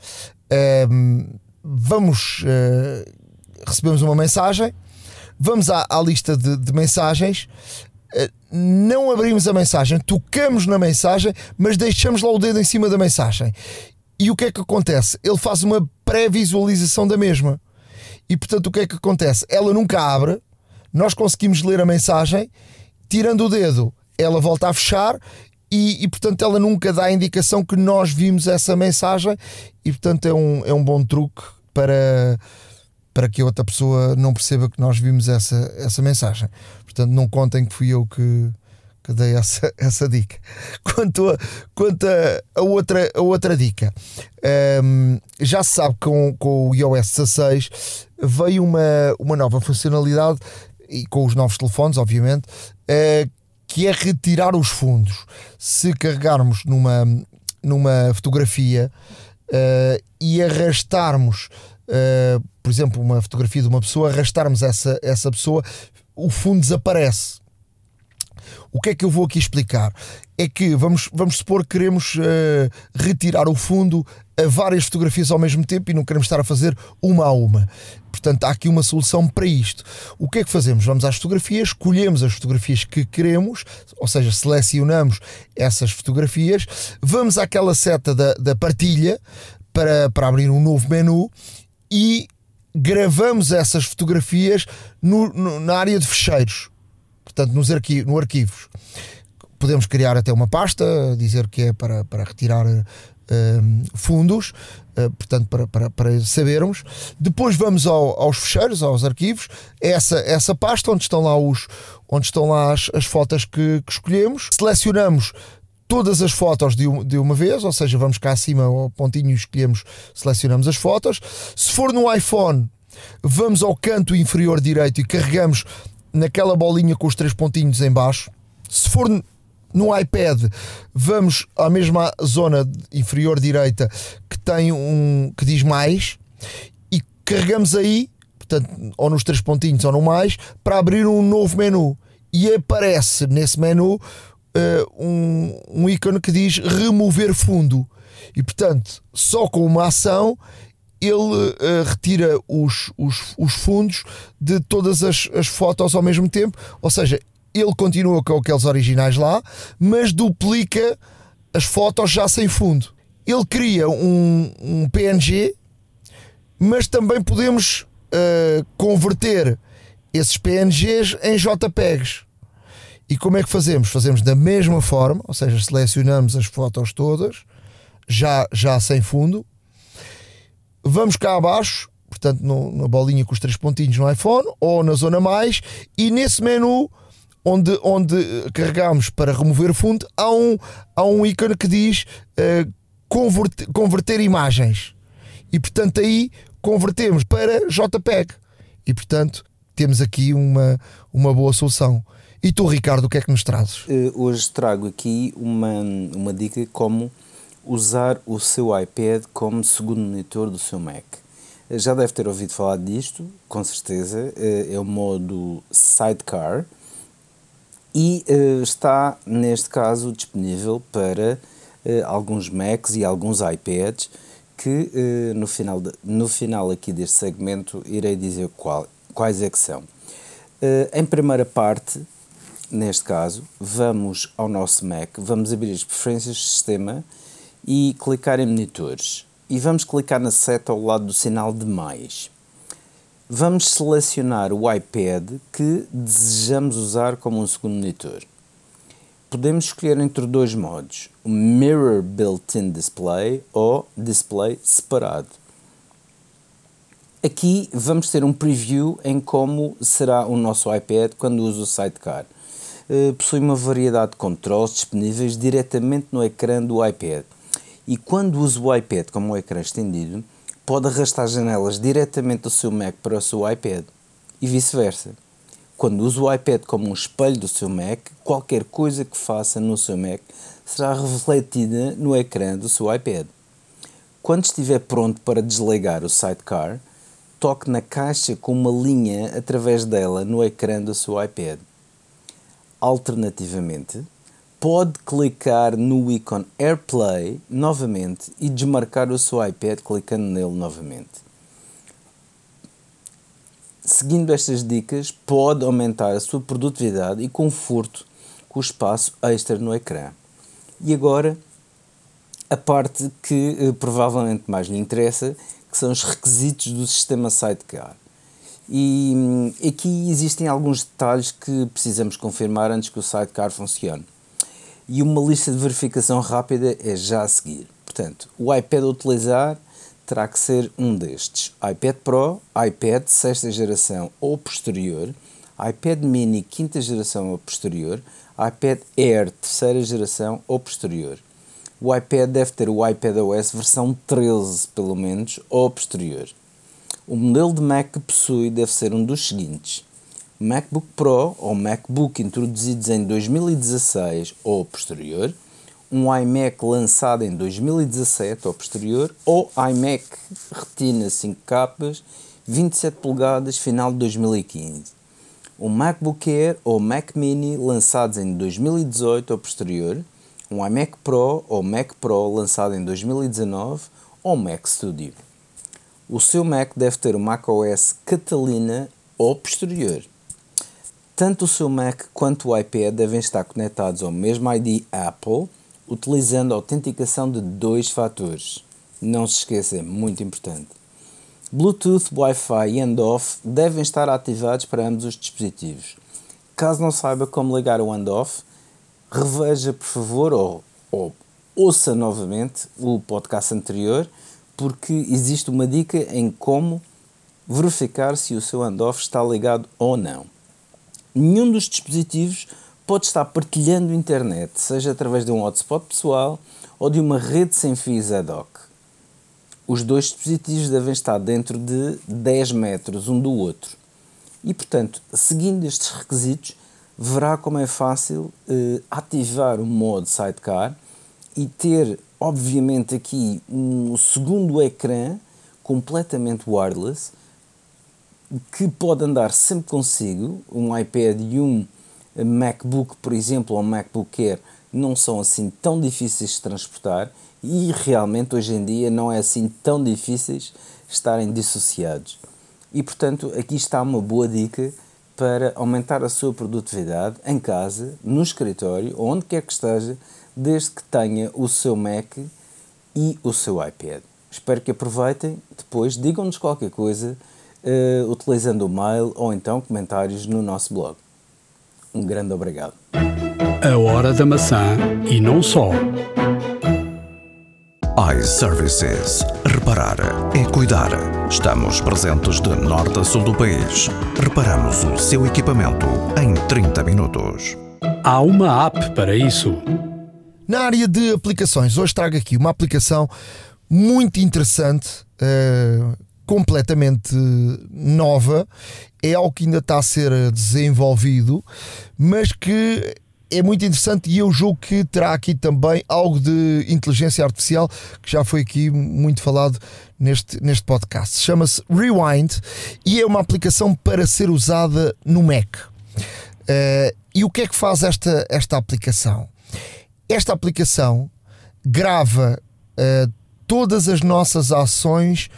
Uh, vamos, uh, recebemos uma mensagem, vamos à, à lista de, de mensagens, não abrimos a mensagem, tocamos na mensagem, mas deixamos lá o dedo em cima da mensagem. E o que é que acontece? Ele faz uma pré-visualização da mesma. E portanto, o que é que acontece? Ela nunca abre, nós conseguimos ler a mensagem, tirando o dedo, ela volta a fechar e, e, portanto ela nunca dá a indicação que nós vimos essa mensagem e portanto é um, é um bom truque para, para que a outra pessoa não perceba que nós vimos essa, essa mensagem. Portanto, não contem que fui eu que, que dei essa, [LAUGHS] essa dica. Quanto a, quanto a, a outra, a outra dica, um, já se sabe que com, com o iOS 16 veio uma, uma nova funcionalidade, e com os novos telefones, obviamente, uh, que é retirar os fundos. Se carregarmos numa, numa fotografia uh, e arrastarmos, uh, por exemplo, uma fotografia de uma pessoa, arrastarmos essa, essa pessoa, o fundo desaparece o que é que eu vou aqui explicar? É que vamos, vamos supor que queremos uh, retirar o fundo a várias fotografias ao mesmo tempo e não queremos estar a fazer uma a uma. Portanto, há aqui uma solução para isto. O que é que fazemos? Vamos às fotografias, escolhemos as fotografias que queremos, ou seja, selecionamos essas fotografias, vamos àquela seta da, da partilha para, para abrir um novo menu e gravamos essas fotografias no, no, na área de fecheiros portanto, nos no arquivos. Podemos criar até uma pasta, dizer que é para, para retirar uh, fundos, uh, portanto, para, para, para sabermos. Depois vamos ao, aos fecheiros, aos arquivos, essa, essa pasta onde estão lá, os, onde estão lá as, as fotos que, que escolhemos. Selecionamos todas as fotos de, de uma vez, ou seja, vamos cá acima ao pontinho e escolhemos, selecionamos as fotos. Se for no iPhone, vamos ao canto inferior direito e carregamos naquela bolinha com os três pontinhos em baixo. Se for no iPad, vamos à mesma zona inferior direita que tem um que diz mais e carregamos aí, portanto, ou nos três pontinhos ou no mais, para abrir um novo menu. E aparece nesse menu uh, um, um ícone que diz remover fundo. E portanto, só com uma ação ele uh, retira os, os, os, fundos de todas as, as fotos ao mesmo tempo, ou seja, ele continua com aqueles originais lá, mas duplica as fotos já sem fundo. Ele cria um, um PNG, mas também podemos uh, converter esses PNGs em JPEGs. E como é que fazemos? Fazemos da mesma forma, ou seja, selecionamos as fotos todas, já, já sem fundo, vamos cá abaixo, portanto, no, na bolinha com os três pontinhos no iPhone, ou na zona mais, e nesse menu onde, onde carregamos para remover fundo, há um, há um ícone que diz uh, converter, converter imagens. E portanto aí convertemos para JPEG. E portanto temos aqui uma, uma boa solução. E tu, Ricardo, o que é que nos trazes? Uh, hoje trago aqui uma, uma dica como usar o seu iPad como segundo monitor do seu Mac. Eh, já deve ter ouvido falar disto, com certeza. É o modo Sidecar e está, neste caso, disponível para alguns Macs e alguns iPads que no, final de, no final aqui deste segmento irei dizer qual, quais é que são. Em primeira parte, neste caso, vamos ao nosso Mac, vamos abrir as preferências do sistema e clicar em monitores. E vamos clicar na seta ao lado do sinal de mais. Vamos selecionar o iPad que desejamos usar como um segundo monitor. Podemos escolher entre dois modos, o Mirror Built-in Display ou Display separado. Aqui vamos ter um preview em como será o nosso iPad quando usa o Sidecar. Eh, possui uma variedade de controles disponíveis diretamente no ecrã do iPad. E quando usa o iPad como um ecrã estendido, pode arrastar janelas diretamente do seu Mac para o seu iPad e vice-versa. Quando usa o iPad como um espelho do seu Mac, qualquer coisa que faça no seu Mac será refletida no ecrã do seu iPad. Quando estiver pronto para desligar o Sidecar, toque na caixa com uma linha através dela no ecrã do seu iPad. Alternativamente, pode clicar no ícone AirPlay novamente e desmarcar o seu iPad clicando nele novamente. Seguindo estas dicas, pode aumentar a sua produtividade e conforto com o espaço extra no ecrã. E agora, a parte que eh, provavelmente mais lhe interessa, que são os requisitos do sistema Sidecar. E hum, aqui existem alguns detalhes que precisamos confirmar antes que o sidecar funcione. E uma lista de verificação rápida é já a seguir. Portanto, o iPad a utilizar terá que ser um destes: iPad Pro, iPad sexta geração ou posterior, iPad Mini quinta geração ou posterior, iPad Air terceira geração ou posterior. O iPad deve ter o iPadOS versão 13, pelo menos, ou posterior. O modelo de Mac que possui deve ser um dos seguintes: MacBook Pro ou MacBook introduzidos em 2016 ou posterior, um iMac lançado em 2017 ou posterior, ou iMac Retina 5 capas, 27 polegadas, final de 2015. Um MacBook Air ou Mac Mini lançados em 2018 ou posterior, um iMac Pro ou Mac Pro lançado em 2019 ou Mac Studio. O seu Mac deve ter o macOS Catalina ou posterior. Tanto o seu Mac quanto o iPad devem estar conectados ao mesmo ID Apple, utilizando a autenticação de dois fatores. Não se esqueça, é muito importante. Bluetooth, Wi-Fi e handoff devem estar ativados para ambos os dispositivos. Caso não saiba como ligar o handoff, reveja por favor ou, ou ouça novamente o podcast anterior, porque existe uma dica em como verificar se o seu handoff está ligado ou não. Nenhum dos dispositivos pode estar partilhando internet, seja através de um hotspot pessoal ou de uma rede sem fios ad hoc. Os dois dispositivos devem estar dentro de 10 metros um do outro. E, portanto, seguindo estes requisitos, verá como é fácil eh, ativar o modo sidecar e ter, obviamente, aqui um segundo ecrã completamente wireless que pode andar sempre consigo. Um iPad e um MacBook, por exemplo, ou um MacBook Air não são assim tão difíceis de transportar e realmente hoje em dia não é assim tão difíceis estarem dissociados. E portanto, aqui está uma boa dica para aumentar a sua produtividade em casa, no escritório, onde quer que esteja, desde que tenha o seu Mac e o seu iPad. Espero que aproveitem. Depois digam-nos qualquer coisa uh, utilizando o mail ou então comentários no nosso blog. Um grande obrigado. A hora da maçã e não só iServices. Reparar é cuidar. Estamos presentes de norte a sul do país. Reparamos o seu equipamento em 30 minutos. Há uma app para isso. Na área de aplicações, hoje trago aqui uma aplicação muito interessante, uh, completamente nova. É algo que ainda está a ser desenvolvido, mas que é muito interessante e eu julgo que terá aqui também algo de inteligência artificial que já foi aqui muito falado neste, neste podcast. Chama-se Rewind e é uma aplicação para ser usada no Mac. Uh, e o que é que faz esta, esta aplicação? Esta aplicação grava uh, todas as nossas ações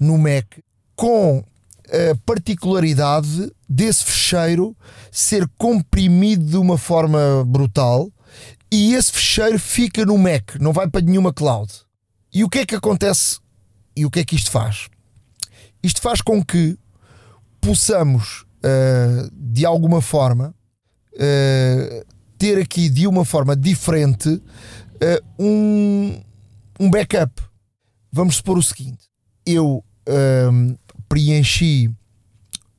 no Mac com a particularidade desse fecheiro ser comprimido de uma forma brutal e esse fecheiro fica no Mac, não vai para nenhuma cloud. E o que é que acontece e o que é que isto faz? Isto faz com que possamos, uh, de alguma forma, uh, ter aqui de uma forma diferente uh, um, um backup. Vamos supor o seguinte: eu preenchi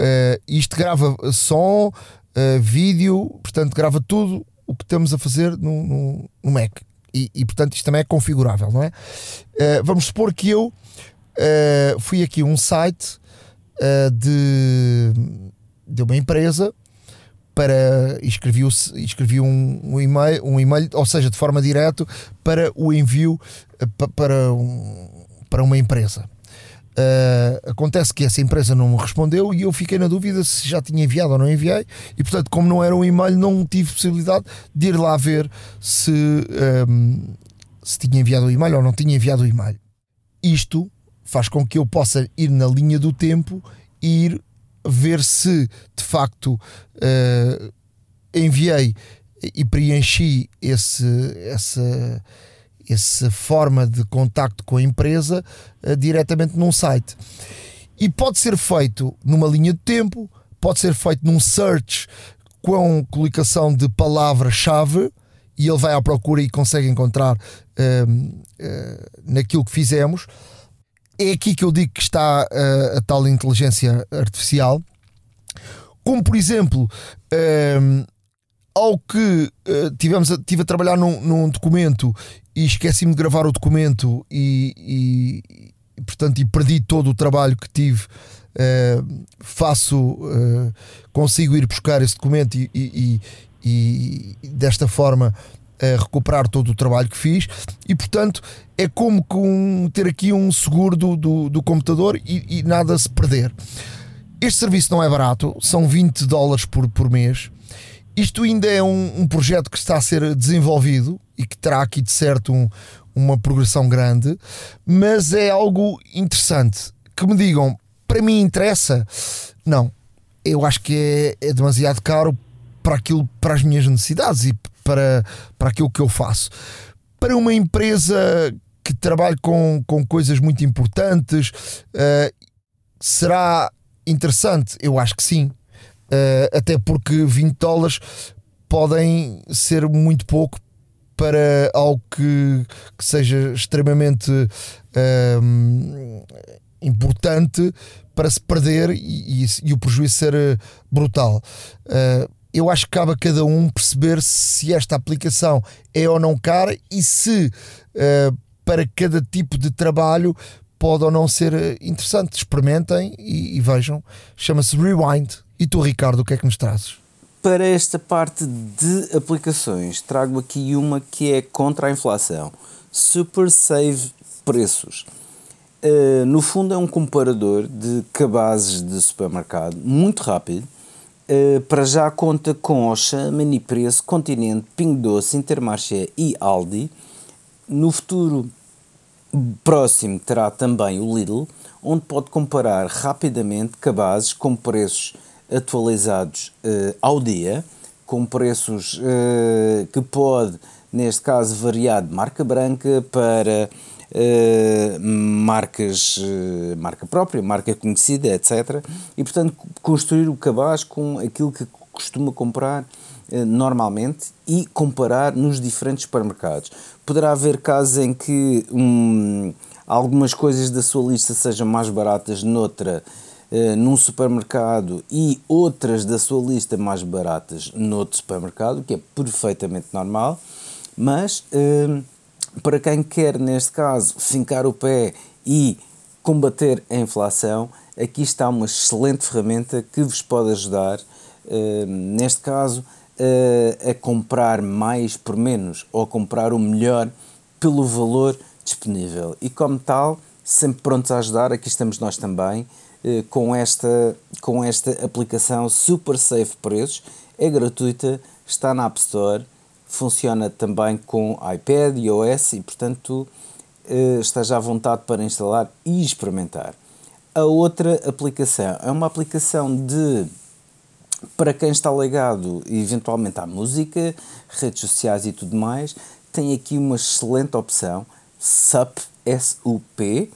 uh, isto grava som, uh, vídeo, portanto grava tudo o que estamos a fazer no, no, no Mac. E, e, portanto isto também é configurável, não é? Uh, vamos supor que eu fui aqui um site de, de uma empresa para escrevi, escrevi um, um, e-mail, um e-mail, ou seja, de forma direta para o envio para, um, para uma empresa. Uh, acontece que essa empresa não me respondeu e eu fiquei na dúvida se já tinha enviado ou não enviei, e portanto, como não era um e-mail, não tive possibilidade de ir lá ver se, um, se tinha enviado o e-mail ou não tinha enviado o e-mail. Isto faz com que eu possa ir na linha do tempo e ir ver se de facto uh, enviei e preenchi esse, essa essa forma de contacto com a empresa uh, diretamente num site. E pode ser feito numa linha de tempo, pode ser feito num search com colocação de palavra-chave e ele vai à procura e consegue encontrar uh, uh, naquilo que fizemos. É aqui que eu digo que está uh, a tal inteligência artificial. Como por exemplo, ao que uh, tivemos a, tive a trabalhar num, num documento e esqueci-me de gravar o documento e, e, e, portanto e perdi todo o trabalho que tive uh, faço uh, consigo ir buscar esse documento e, e, e desta forma recuperar todo o trabalho que fiz. E portanto é como com ter aqui um seguro do, do, do computador e, nada se perder. Este serviço não é barato são 20 dólares por, por mês isto ainda é um, um, projeto que está a ser desenvolvido e que terá aqui de certo um, uma progressão grande, mas é algo interessante. Que me digam, para mim interessa? Não, eu acho que é, é demasiado caro para aquilo, para as minhas necessidades e para, para aquilo que eu faço. Para uma empresa que trabalha com, com coisas muito importantes, uh, será interessante? Eu acho que sim uh, até porque 20 dólares podem ser muito pouco para algo que, que seja extremamente um, importante para se perder e, e, e o prejuízo ser eh, brutal. Uh, eu acho que cabe a cada um perceber se esta aplicação é ou não cara e se uh, para cada tipo de trabalho pode ou não ser interessante. Experimentem e, e vejam. Chama-se Rewind. E tu, Ricardo, o que é que nos trazes? Para esta parte de aplicações, trago aqui uma que é contra a inflação. Super Save Preços. Uh, no fundo é um comparador de cabazes de supermercado muito rápido. Uh, para já conta com Oxa, Preço, Continente, Pingo Doce, Intermarché e Aldi. No futuro próximo terá também o Lidl, onde pode comparar rapidamente cabazes com preços atualizados uh, ao dia, com preços que pode, neste caso, variar de marca branca para uh, marcas, marca própria, marca conhecida, etc. E, portanto, construir o cabaz com aquilo que costuma comprar normalmente e comparar nos diferentes supermercados. Poderá haver casos em que um, algumas coisas da sua lista sejam mais baratas noutra num supermercado e outras da sua lista mais baratas noutro supermercado, que é perfeitamente normal, mas para quem quer, neste caso, fincar o pé e combater a inflação, aqui está uma excelente ferramenta que vos pode ajudar, uh, neste caso, a comprar mais por menos ou a comprar o melhor pelo valor disponível. E como tal, sempre prontos a ajudar, aqui estamos nós também, uh, com, esta, com esta aplicação Super Safe Preços, é gratuita, está na App Store funciona também com iPad e iOS e, portanto, eh, esteja à vontade para instalar e experimentar. A outra aplicação é uma aplicação de para quem está ligado eventualmente à música, redes sociais e tudo mais, tem aqui uma excelente opção, SUP, S-U-P,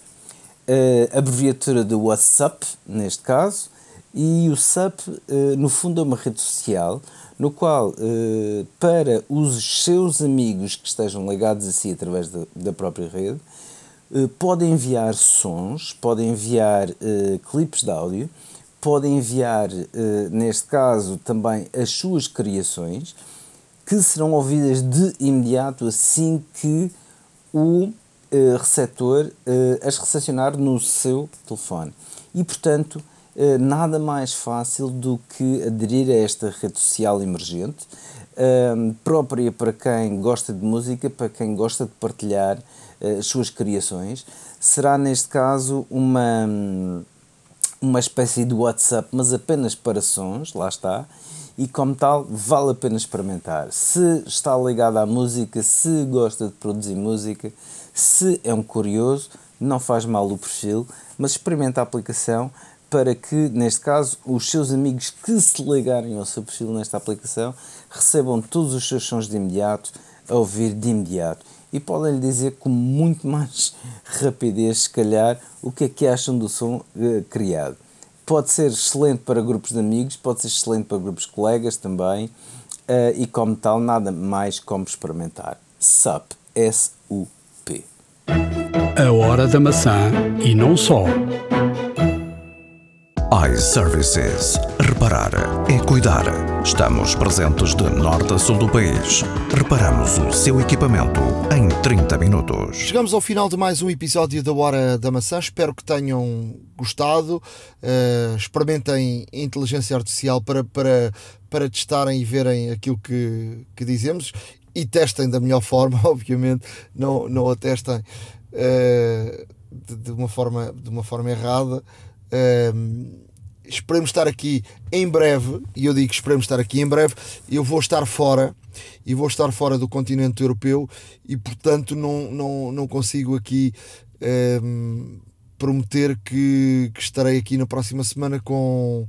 uh, abreviatura de WhatsApp, neste caso, e o SUP, uh, no fundo, é uma rede social no qual, eh, para os seus amigos que estejam ligados a si através da, da própria rede, eh, podem enviar sons, podem enviar eh, clipes de áudio, podem enviar, neste caso, também as suas criações, que serão ouvidas de imediato assim que o receptor as recepcionar no seu telefone. E, portanto, eh, nada mais fácil do que aderir a esta rede social emergente, própria para quem gosta de música, para quem gosta de partilhar eh, as suas criações. Será neste caso uma, uma espécie de WhatsApp, mas apenas para sons, lá está, e como tal vale a pena experimentar. Se está ligado à música, se gosta de produzir música, se é um curioso, não faz mal o perfil, mas experimenta a aplicação para que, neste caso, os seus amigos que se ligarem ao seu perfil nesta aplicação recebam todos os seus sons de imediato, a ouvir de imediato. E podem lhe dizer com muito mais [LAUGHS] rapidez, se calhar, o que é que acham do som uh, criado. Pode ser excelente para grupos de amigos, pode ser excelente para grupos de colegas também, uh, e como tal, nada mais como experimentar. SUP, S-U-P. A hora da maçã e não só iServices. Reparar é cuidar. Estamos presentes de norte a sul do país. Reparamos o seu equipamento em 30 minutos. Chegamos ao final de mais um episódio da Hora da Maçã. Espero que tenham gostado. Uh, experimentem inteligência artificial para, para, para testarem e verem aquilo que, que dizemos e testem da melhor forma, [LAUGHS] obviamente. Não, não a testem uh, de, de, uma forma, de uma forma errada. Uh, esperemos estar aqui em breve, e eu digo esperemos estar aqui em breve, eu vou estar fora e vou estar fora do continente europeu e portanto não, não, não consigo aqui ehm, prometer que, que, estarei aqui na próxima semana com,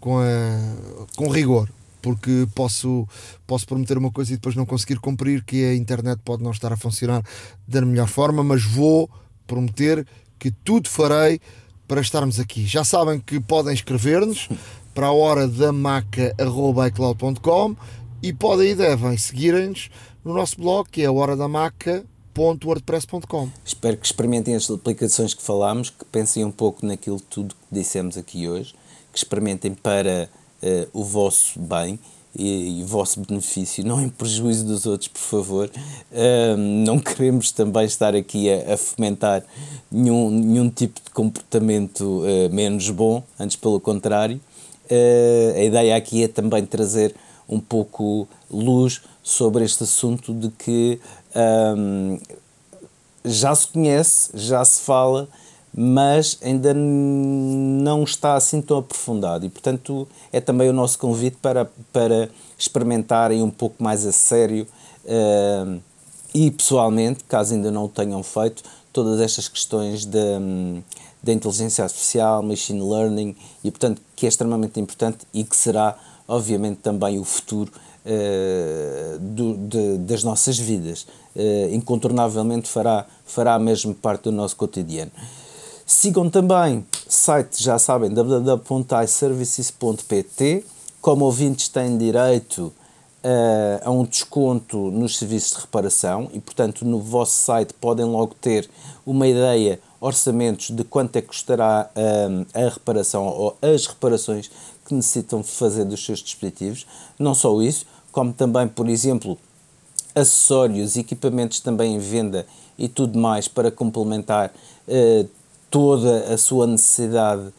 com, a, com rigor. Porque posso, posso prometer uma coisa e depois não conseguir cumprir, que a internet pode não estar a funcionar da melhor forma, mas vou prometer que tudo farei para estarmos aqui. Já sabem que podem escrever-nos [LAUGHS] para a hora da maca.icloud.com e podem e devem seguirem-nos no nosso blog, que é a horadamaca.wordpress.com. Espero que experimentem as aplicações que falámos, que pensem um pouco naquilo tudo que dissemos aqui hoje, que experimentem para uh, o vosso bem e, e, o vosso benefício, não em prejuízo dos outros, por favor. Uh, não queremos também estar aqui a, a fomentar nenhum, nenhum tipo de comportamento uh, menos bom, antes pelo contrário. A ideia aqui é também trazer um pouco luz sobre este assunto de que um, já se conhece, já se fala, mas ainda não está assim tão aprofundado e portanto é também o nosso convite para, para experimentarem um pouco mais a sério uh, e pessoalmente, caso ainda não o tenham feito, todas estas questões da, da inteligência artificial, machine learning e portanto que é extremamente importante e que será obviamente também o futuro uh, do, de, das nossas vidas. Uh, incontornavelmente fará, fará mesmo parte do nosso cotidiano. Sigam também site, já sabem, www.iservices.pt. Como ouvintes têm direito uh, a um desconto nos serviços de reparação e, portanto, no vosso site podem logo ter uma ideia, orçamentos de quanto é que custará uh, a reparação ou as reparações que necessitam fazer dos seus dispositivos. Não só isso, como também, por exemplo, acessórios, equipamentos também em venda e tudo mais para complementar uh, toda a sua necessidade uh,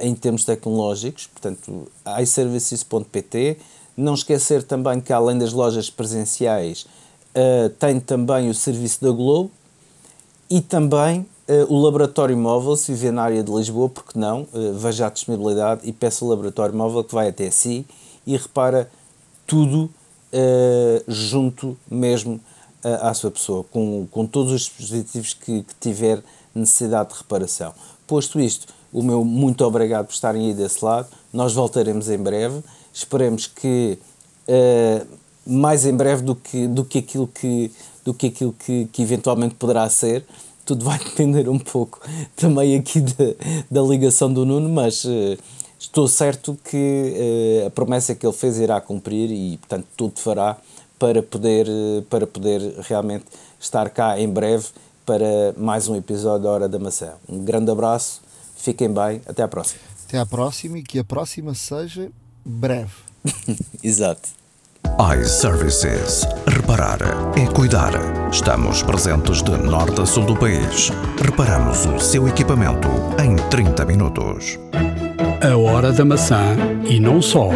em termos tecnológicos, portanto, iServices.pt. Não esquecer também que, além das lojas presenciais, uh, tem também o serviço da Globo e também uh, o Laboratório Móvel, se viver na área de Lisboa, porque não, veja a disponibilidade e peça o Laboratório Móvel que vai até si e repara tudo junto mesmo à sua pessoa, com, com todos os dispositivos que, que tiver necessidade de reparação. Posto isto, o meu muito obrigado por estarem aí desse lado. Nós voltaremos em breve. Esperemos que uh, mais em breve do que, do que aquilo, que, do que, aquilo que, que eventualmente poderá ser. Tudo vai [LAUGHS] depender um pouco também aqui da, da ligação do Nuno, mas uh, estou certo que uh, a promessa que ele fez irá cumprir e, portanto, tudo fará para poder, para poder realmente estar cá em breve para mais um episódio da Hora da Maçã. Um grande abraço, fiquem bem, até à próxima. Até à próxima e que a próxima seja breve. [LAUGHS] Exato. iServices. Reparar é cuidar. Estamos presentes de norte a sul do país. Reparamos o seu equipamento em 30 minutos. A Hora da Maçã e não só.